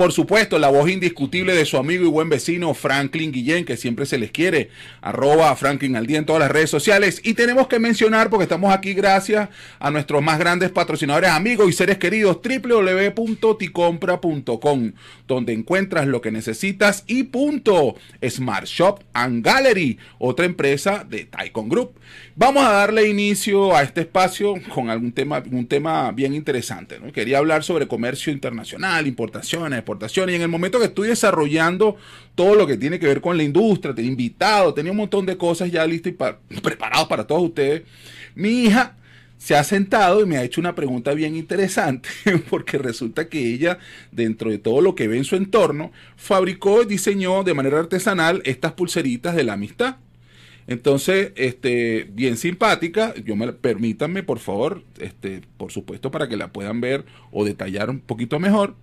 Por supuesto, la voz indiscutible de su amigo y buen vecino Franklin Guillén, que siempre se les quiere, arroba Franklin al día en todas las redes sociales. Y tenemos que mencionar, porque estamos aquí gracias a nuestros más grandes patrocinadores, amigos y seres queridos, www.ticompra.com, donde encuentras lo que necesitas y punto. Smart Shop and Gallery, otra empresa de Taikon Group. Vamos a darle inicio a este espacio con algún tema, un tema bien interesante. ¿no? Quería hablar sobre comercio internacional, importaciones, y en el momento que estoy desarrollando todo lo que tiene que ver con la industria, tenía invitado, tenía un montón de cosas ya listas y preparados para todos ustedes, mi hija se ha sentado y me ha hecho una pregunta bien interesante, porque resulta que ella, dentro de todo lo que ve en su entorno, fabricó y diseñó de manera artesanal estas pulseritas de la amistad. Entonces, este, bien simpática, yo me, permítanme, por favor, este, por supuesto, para que la puedan ver o detallar un poquito mejor.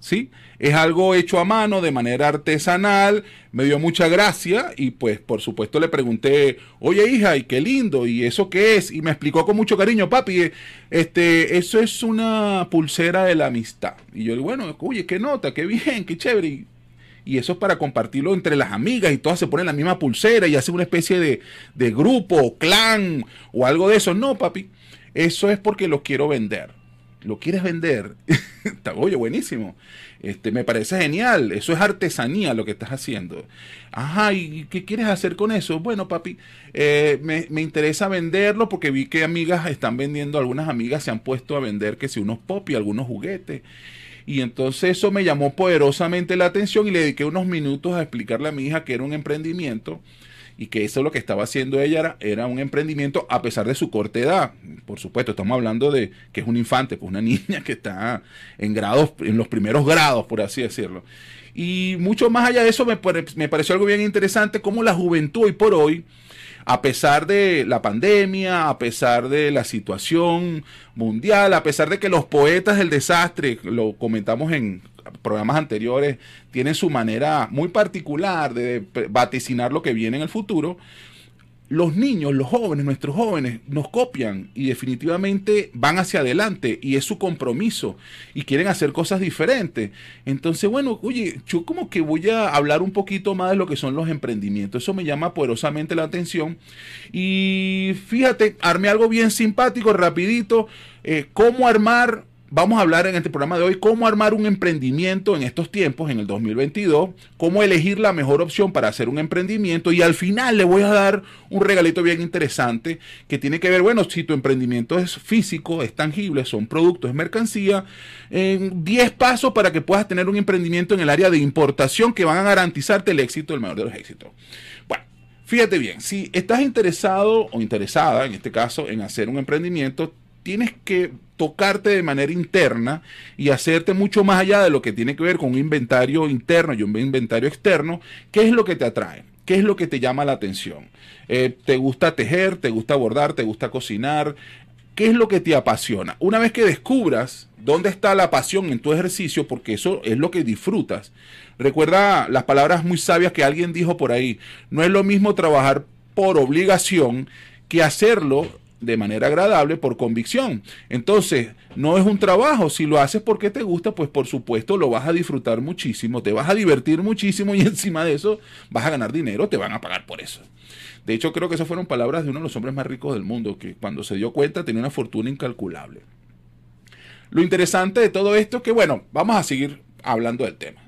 ¿Sí? Es algo hecho a mano, de manera artesanal, me dio mucha gracia y pues por supuesto le pregunté, oye hija, y qué lindo, y eso qué es, y me explicó con mucho cariño, papi, este, eso es una pulsera de la amistad. Y yo, bueno, oye, qué nota, qué bien, qué chévere y eso es para compartirlo entre las amigas y todas se ponen la misma pulsera y hacen una especie de, de grupo, clan o algo de eso. No, papi, eso es porque lo quiero vender. ¿Lo quieres vender? Oye, buenísimo. Este, me parece genial. Eso es artesanía lo que estás haciendo. Ajá, ¿y qué quieres hacer con eso? Bueno, papi, eh, me, me, interesa venderlo porque vi que amigas están vendiendo, algunas amigas se han puesto a vender que si unos pop y algunos juguetes. Y entonces eso me llamó poderosamente la atención y le dediqué unos minutos a explicarle a mi hija que era un emprendimiento y que eso lo que estaba haciendo ella era, era, un emprendimiento a pesar de su corta edad. Por supuesto, estamos hablando de que es un infante, pues una niña que está en grados, en los primeros grados, por así decirlo. Y mucho más allá de eso, me, me pareció algo bien interesante cómo la juventud hoy por hoy a pesar de la pandemia, a pesar de la situación mundial, a pesar de que los poetas del desastre, lo comentamos en programas anteriores, tienen su manera muy particular de vaticinar lo que viene en el futuro, los niños, los jóvenes, nuestros jóvenes, nos copian y definitivamente van hacia adelante y es su compromiso y quieren hacer cosas diferentes. Entonces, bueno, oye, yo como que voy a hablar un poquito más de lo que son los emprendimientos. Eso me llama poderosamente la atención. Y fíjate, armé algo bien simpático, rapidito, eh, cómo armar Vamos a hablar en este programa de hoy cómo armar un emprendimiento en estos tiempos, en el 2022, cómo elegir la mejor opción para hacer un emprendimiento y al final le voy a dar un regalito bien interesante que tiene que ver, bueno, si tu emprendimiento es físico, es tangible, son productos, es mercancía, en 10 pasos para que puedas tener un emprendimiento en el área de importación que van a garantizarte el éxito, el mayor de los éxitos. Bueno, fíjate bien, si estás interesado o interesada, en este caso, en hacer un emprendimiento, tienes que tocarte de manera interna y hacerte mucho más allá de lo que tiene que ver con un inventario interno y un inventario externo, ¿qué es lo que te atrae? ¿Qué es lo que te llama la atención? Eh, ¿Te gusta tejer? ¿Te gusta bordar? ¿Te gusta cocinar? ¿Qué es lo que te apasiona? Una vez que descubras dónde está la pasión en tu ejercicio, porque eso es lo que disfrutas. Recuerda las palabras muy sabias que alguien dijo por ahí. No es lo mismo trabajar por obligación que hacerlo de manera agradable por convicción. Entonces, no es un trabajo, si lo haces porque te gusta, pues por supuesto lo vas a disfrutar muchísimo, te vas a divertir muchísimo y encima de eso vas a ganar dinero, te van a pagar por eso. De hecho, creo que esas fueron palabras de uno de los hombres más ricos del mundo, que cuando se dio cuenta tenía una fortuna incalculable. Lo interesante de todo esto es que, bueno, vamos a seguir hablando del tema.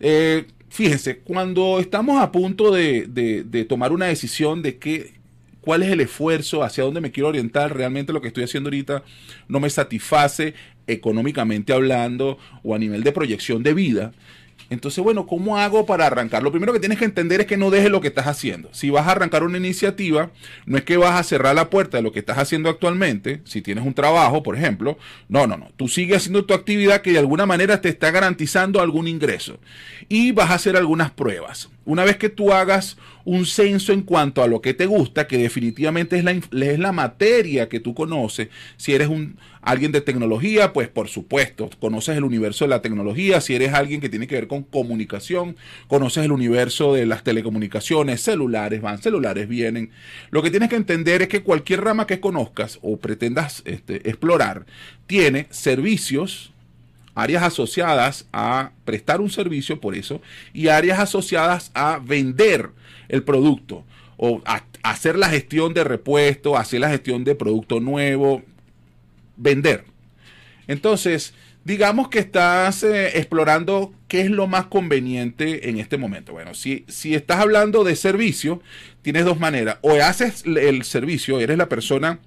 Eh, fíjense, cuando estamos a punto de, de tomar una decisión de qué cuál es el esfuerzo, hacia dónde me quiero orientar, realmente lo que estoy haciendo ahorita no me satisface económicamente hablando o a nivel de proyección de vida. Entonces, bueno, ¿cómo hago para arrancar? Lo primero que tienes que entender es que no dejes lo que estás haciendo. Si vas a arrancar una iniciativa, no es que vas a cerrar la puerta de lo que estás haciendo actualmente, si tienes un trabajo, por ejemplo. No, no, no. Tú sigues haciendo tu actividad que de alguna manera te está garantizando algún ingreso. Y vas a hacer algunas pruebas. Una vez que tú hagas un censo en cuanto a lo que te gusta, que definitivamente es la, es la materia que tú conoces, si eres un, alguien de tecnología, pues por supuesto, conoces el universo de la tecnología, si eres alguien que tiene que ver con comunicación, conoces el universo de las telecomunicaciones, celulares van, celulares vienen. Lo que tienes que entender es que cualquier rama que conozcas o pretendas este, explorar tiene servicios, áreas asociadas a prestar un servicio por eso y áreas asociadas a vender el producto o a hacer la gestión de repuesto, hacer la gestión de producto nuevo, vender. Entonces, digamos que estás eh, explorando qué es lo más conveniente en este momento. Bueno, si, si estás hablando de servicio, tienes dos maneras. O haces el servicio, eres la persona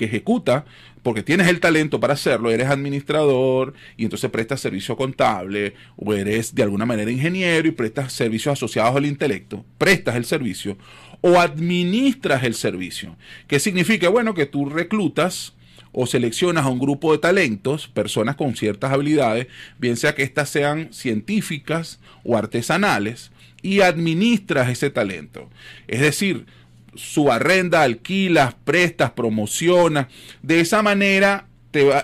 que ejecuta porque tienes el talento para hacerlo, eres administrador y entonces prestas servicio contable, o eres de alguna manera ingeniero y prestas servicios asociados al intelecto, prestas el servicio, o administras el servicio. ¿Qué significa? Bueno, que tú reclutas o seleccionas a un grupo de talentos, personas con ciertas habilidades, bien sea que éstas sean científicas o artesanales, y administras ese talento. Es decir, subarrenda, alquilas, prestas, promocionas. De esa manera,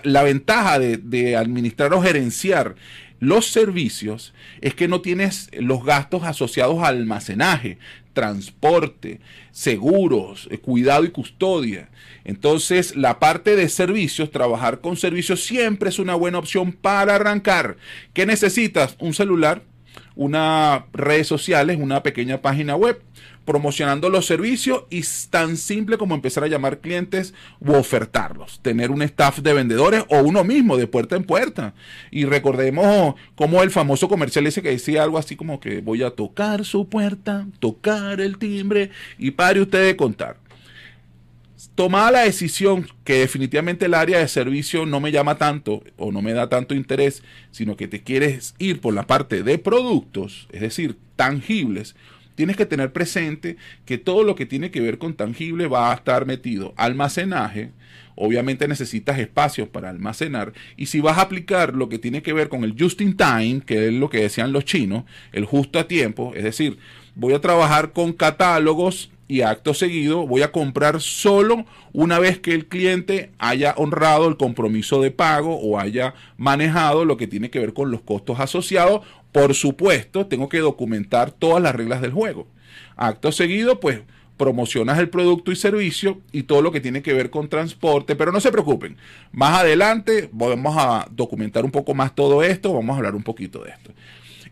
la ventaja de, administrar o gerenciar los servicios es que no tienes los gastos asociados a almacenaje, transporte, seguros, eh, cuidado y custodia. Entonces, la parte de servicios, trabajar con servicios siempre es una buena opción para arrancar. ¿Qué necesitas? Un celular, unas redes sociales, una pequeña página web promocionando los servicios y tan simple como empezar a llamar clientes u ofertarlos, tener un staff de vendedores o uno mismo de puerta en puerta. Y recordemos como el famoso comercial ese que decía algo así como que voy a tocar su puerta, tocar el timbre y pare usted de contar. Tomada la decisión que definitivamente el área de servicio no me llama tanto o no me da tanto interés, sino que te quieres ir por la parte de productos, es decir, tangibles, tienes que tener presente que todo lo que tiene que ver con tangible va a estar metido. Almacenaje, obviamente necesitas espacios para almacenar. Y si vas a aplicar lo que tiene que ver con el just in time, que es lo que decían los chinos, el justo a tiempo, es decir, voy a trabajar con catálogos y acto seguido voy a comprar solo una vez que el cliente haya honrado el compromiso de pago o haya manejado lo que tiene que ver con los costos asociados por supuesto, tengo que documentar todas las reglas del juego. Acto seguido, pues promocionas el producto y servicio y todo lo que tiene que ver con transporte, pero no se preocupen. Más adelante vamos a documentar un poco más todo esto, vamos a hablar un poquito de esto.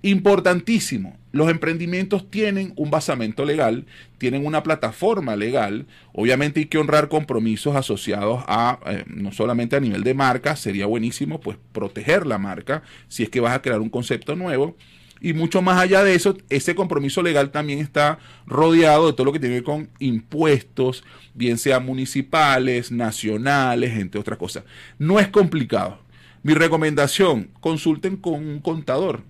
Importantísimo, los emprendimientos tienen un basamento legal, tienen una plataforma legal, obviamente hay que honrar compromisos asociados a, eh, no solamente a nivel de marca, sería buenísimo pues proteger la marca si es que vas a crear un concepto nuevo, y mucho más allá de eso, ese compromiso legal también está rodeado de todo lo que tiene que ver con impuestos, bien sean municipales, nacionales, entre otras cosas. No es complicado. Mi recomendación, consulten con un contador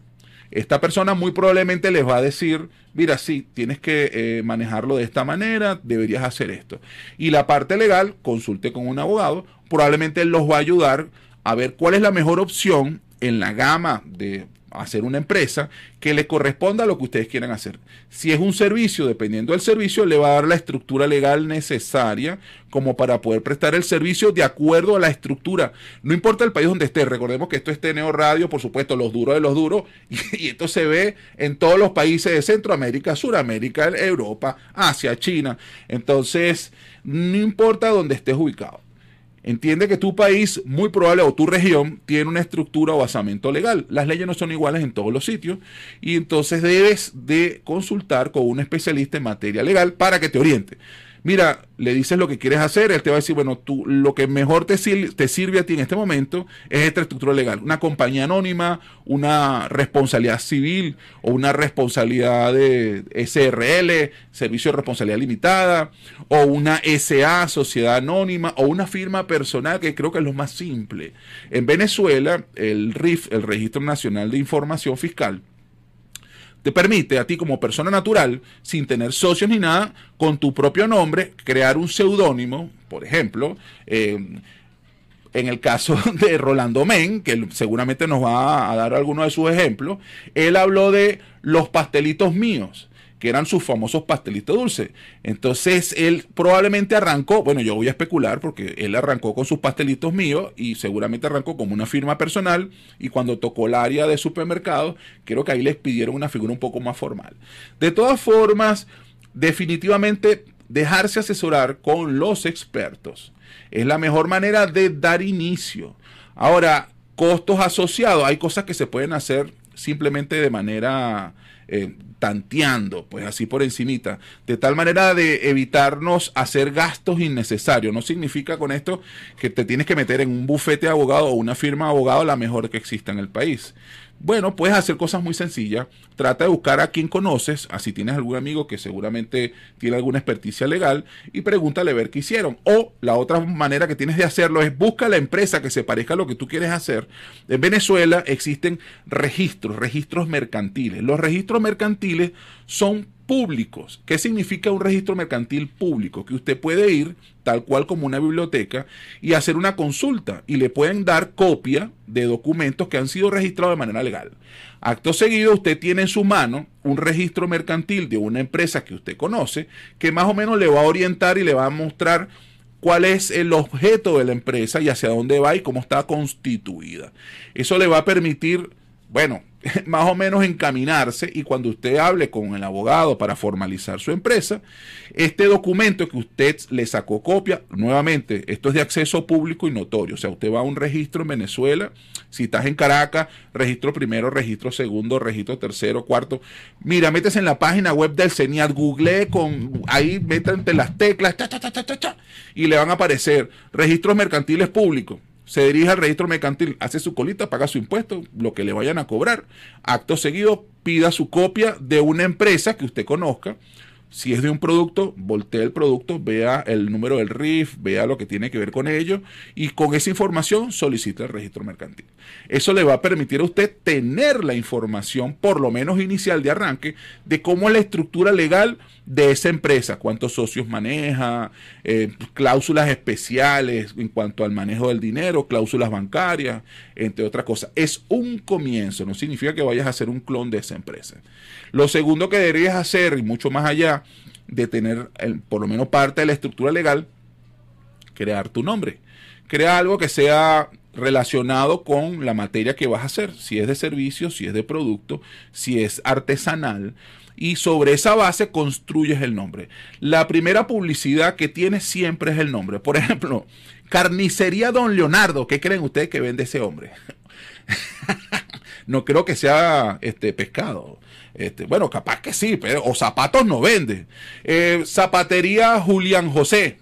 esta persona muy probablemente les va a decir, mira, sí, tienes que eh, manejarlo de esta manera, deberías hacer esto. Y la parte legal, consulte con un abogado, probablemente los va a ayudar a ver cuál es la mejor opción en la gama de hacer una empresa que le corresponda a lo que ustedes quieran hacer. Si es un servicio, dependiendo del servicio, le va a dar la estructura legal necesaria como para poder prestar el servicio de acuerdo a la estructura. No importa el país donde esté, recordemos que esto es Teneo Radio, por supuesto, los duros de los duros, y, esto se ve en todos los países de Centroamérica, Suramérica, Europa, Asia, China. Entonces, no importa dónde estés ubicado. Entiende que tu país, muy probable, o tu región, tiene una estructura o basamento legal. Las leyes no son iguales en todos los sitios y entonces debes de consultar con un especialista en materia legal para que te oriente mira, le dices lo que quieres hacer, él te va a decir, bueno, tú, lo que mejor te, te sirve a ti en este momento es esta estructura legal. Una compañía anónima, una responsabilidad civil o una responsabilidad de SRL, Servicio de Responsabilidad Limitada, o una SA, Sociedad Anónima, o una firma personal, que creo que es lo más simple. En Venezuela, el RIF, el Registro Nacional de Información Fiscal, te permite a ti como persona natural, sin tener socios ni nada, con tu propio nombre, crear un seudónimo, por ejemplo, eh, en el caso de Rolando Men, que seguramente nos va a dar algunos de sus ejemplos, él habló de los pastelitos míos que eran sus famosos pastelitos dulces. Entonces él probablemente arrancó, bueno, yo voy a especular porque él arrancó con sus pastelitos míos y seguramente arrancó como una firma personal y cuando tocó el área de supermercado, creo que ahí les pidieron una figura un poco más formal. De todas formas, definitivamente dejarse asesorar con los expertos es la mejor manera de dar inicio. Ahora, costos asociados, hay cosas que se pueden hacer simplemente de manera eh, tanteando, pues así por encimita, de tal manera de evitarnos hacer gastos innecesarios. No significa con esto que te tienes que meter en un bufete de abogado o una firma de abogado la mejor que exista en el país. Bueno, puedes hacer cosas muy sencillas. Trata de buscar a quien conoces, así tienes algún amigo que seguramente tiene alguna experticia legal, y pregúntale ver qué hicieron. O la otra manera que tienes de hacerlo es busca la empresa que se parezca a lo que tú quieres hacer. En Venezuela existen registros, registros mercantiles. Los registros mercantiles son públicos. ¿Qué significa un registro mercantil público? Que usted puede ir, tal cual como una biblioteca, y hacer una consulta y le pueden dar copia de documentos que han sido registrados de manera legal. Acto seguido, usted tiene en su mano un registro mercantil de una empresa que usted conoce, que más o menos le va a orientar y le va a mostrar cuál es el objeto de la empresa y hacia dónde va y cómo está constituida. Eso le va a permitir, bueno, más o menos encaminarse y cuando usted hable con el abogado para formalizar su empresa, este documento que usted le sacó copia, nuevamente, esto es de acceso público y notorio, o sea, usted va a un registro en Venezuela, si estás en Caracas, registro primero, registro segundo, registro tercero, cuarto, mira, metes en la página web del CENIAT, google con, ahí entre las teclas, y le van a aparecer registros mercantiles públicos se dirige al registro mercantil, hace su colita, paga su impuesto, lo que le vayan a cobrar. Acto seguido, pida su copia de una empresa que usted conozca si es de un producto, voltee el producto, vea el número del RIF, vea lo que tiene que ver con ello y con esa información solicite el registro mercantil. Eso le va a permitir a usted tener la información, por lo menos inicial de arranque, de cómo es la estructura legal de esa empresa, cuántos socios maneja, eh, cláusulas especiales en cuanto al manejo del dinero, cláusulas bancarias, entre otras cosas. Es un comienzo, no significa que vayas a ser un clon de esa empresa. Lo segundo que deberías hacer, y mucho más allá de tener por lo menos parte de la estructura legal, crear tu nombre. Crea algo que sea relacionado con la materia que vas a hacer, si es de servicio, si es de producto, si es artesanal, y sobre esa base construyes el nombre. La primera publicidad que tienes siempre es el nombre. Por ejemplo, Carnicería Don Leonardo, ¿qué creen ustedes que vende ese hombre? no creo que sea este pescado. Este, bueno, capaz que sí, pero o zapatos no vende. Eh, zapatería Julián José.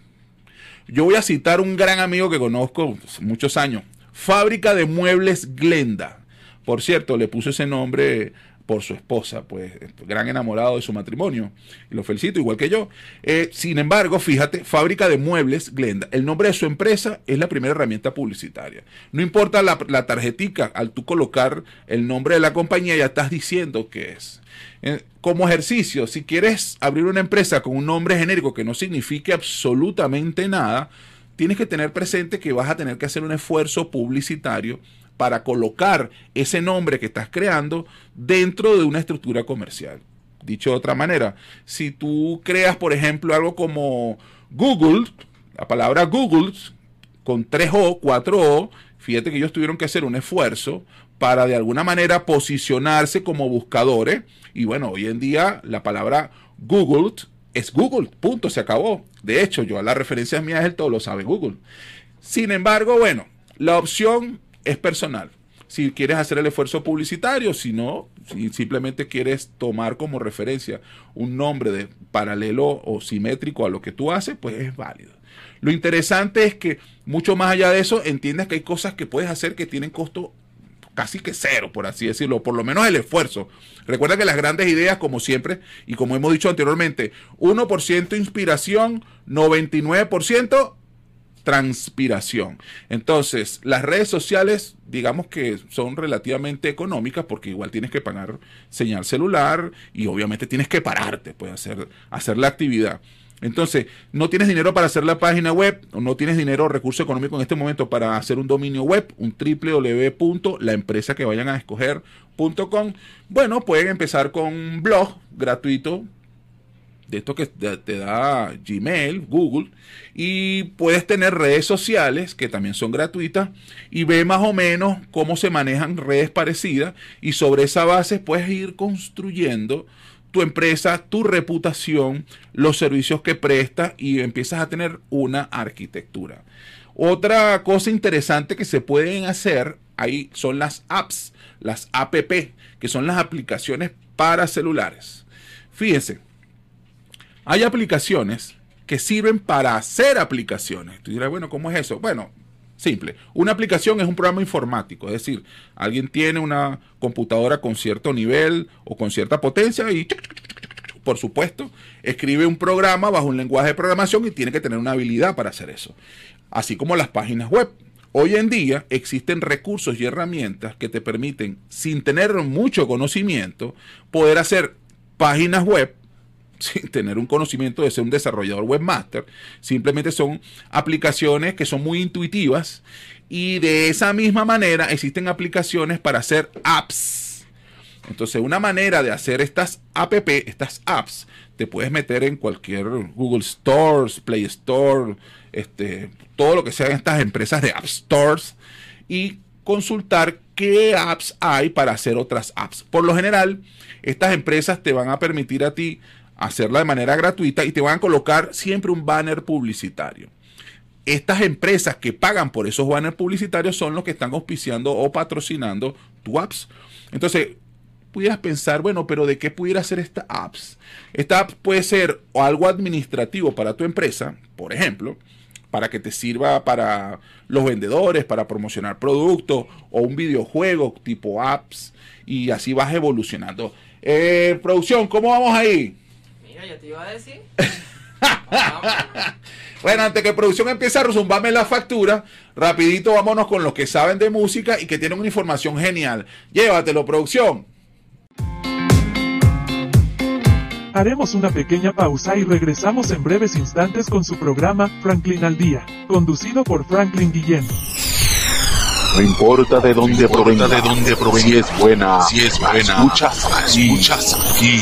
Yo voy a citar un gran amigo que conozco muchos años. Fábrica de muebles Glenda. Por cierto, le puso ese nombre por su esposa, pues gran enamorado de su matrimonio. Y lo felicito, igual que yo. Eh, sin embargo, fíjate, fábrica de muebles Glenda. El nombre de su empresa es la primera herramienta publicitaria. No importa la, la tarjetica, al tú colocar el nombre de la compañía ya estás diciendo que es. Eh, como ejercicio, si quieres abrir una empresa con un nombre genérico que no signifique absolutamente nada, tienes que tener presente que vas a tener que hacer un esfuerzo publicitario para colocar ese nombre que estás creando dentro de una estructura comercial. Dicho de otra manera, si tú creas, por ejemplo, algo como Google, la palabra Google con 3O, 4O, fíjate que ellos tuvieron que hacer un esfuerzo para de alguna manera posicionarse como buscadores. Y bueno, hoy en día la palabra Google es Google, punto, se acabó. De hecho, yo a la referencia mía es el todo lo sabe Google. Sin embargo, bueno, la opción es personal. Si quieres hacer el esfuerzo publicitario, si no, si simplemente quieres tomar como referencia un nombre de paralelo o simétrico a lo que tú haces, pues es válido. Lo interesante es que mucho más allá de eso, entiendas que hay cosas que puedes hacer que tienen costo casi que cero, por así decirlo, por lo menos el esfuerzo. Recuerda que las grandes ideas, como siempre, y como hemos dicho anteriormente, 1% inspiración, 99% transpiración. Entonces, las redes sociales, digamos que son relativamente económicas porque igual tienes que pagar señal celular y obviamente tienes que pararte, pues hacer, hacer la actividad. Entonces, no tienes dinero para hacer la página web, o no tienes dinero o recurso económico en este momento para hacer un dominio web, un www.laempresa que vayan a escoger.com. Bueno, pueden empezar con un blog gratuito de esto que te da Gmail, Google, y puedes tener redes sociales que también son gratuitas y ve más o menos cómo se manejan redes parecidas y sobre esa base puedes ir construyendo tu empresa, tu reputación, los servicios que prestas y empiezas a tener una arquitectura. Otra cosa interesante que se pueden hacer ahí son las apps, las app, que son las aplicaciones para celulares. Fíjense, hay aplicaciones que sirven para hacer aplicaciones. Tú dirás, bueno, ¿cómo es eso? Bueno, simple. Una aplicación es un programa informático, es decir, alguien tiene una computadora con cierto nivel o con cierta potencia y, por supuesto, escribe un programa bajo un lenguaje de programación y tiene que tener una habilidad para hacer eso. Así como las páginas web. Hoy en día existen recursos y herramientas que te permiten, sin tener mucho conocimiento, poder hacer páginas web sin tener un conocimiento de ser un desarrollador webmaster. Simplemente son aplicaciones que son muy intuitivas y de esa misma manera existen aplicaciones para hacer apps. Entonces, una manera de hacer estas app, estas apps, te puedes meter en cualquier Google Stores, Play Store, este, todo lo que sean estas empresas de App Stores y consultar qué apps hay para hacer otras apps. Por lo general, estas empresas te van a permitir a ti hacerla de manera gratuita y te van a colocar siempre un banner publicitario. Estas empresas que pagan por esos banners publicitarios son los que están auspiciando o patrocinando tu apps. Entonces, pudieras pensar, bueno, pero ¿de qué pudiera ser esta apps? Esta app puede ser algo administrativo para tu empresa, por ejemplo, para que te sirva para los vendedores, para promocionar productos o un videojuego tipo apps y así vas evolucionando. Eh, producción, ¿cómo vamos ahí? Yo te iba a decir. bueno, antes que producción empiece a resumbarme la factura, rapidito vámonos con los que saben de música y que tienen una información genial. Llévatelo, producción. Haremos una pequeña pausa y regresamos en breves instantes con su programa Franklin al Día, conducido por Franklin Guillén. No importa de dónde provenga, de dónde provenga, si es buena, si es buena, escuchas aquí, escuchas aquí.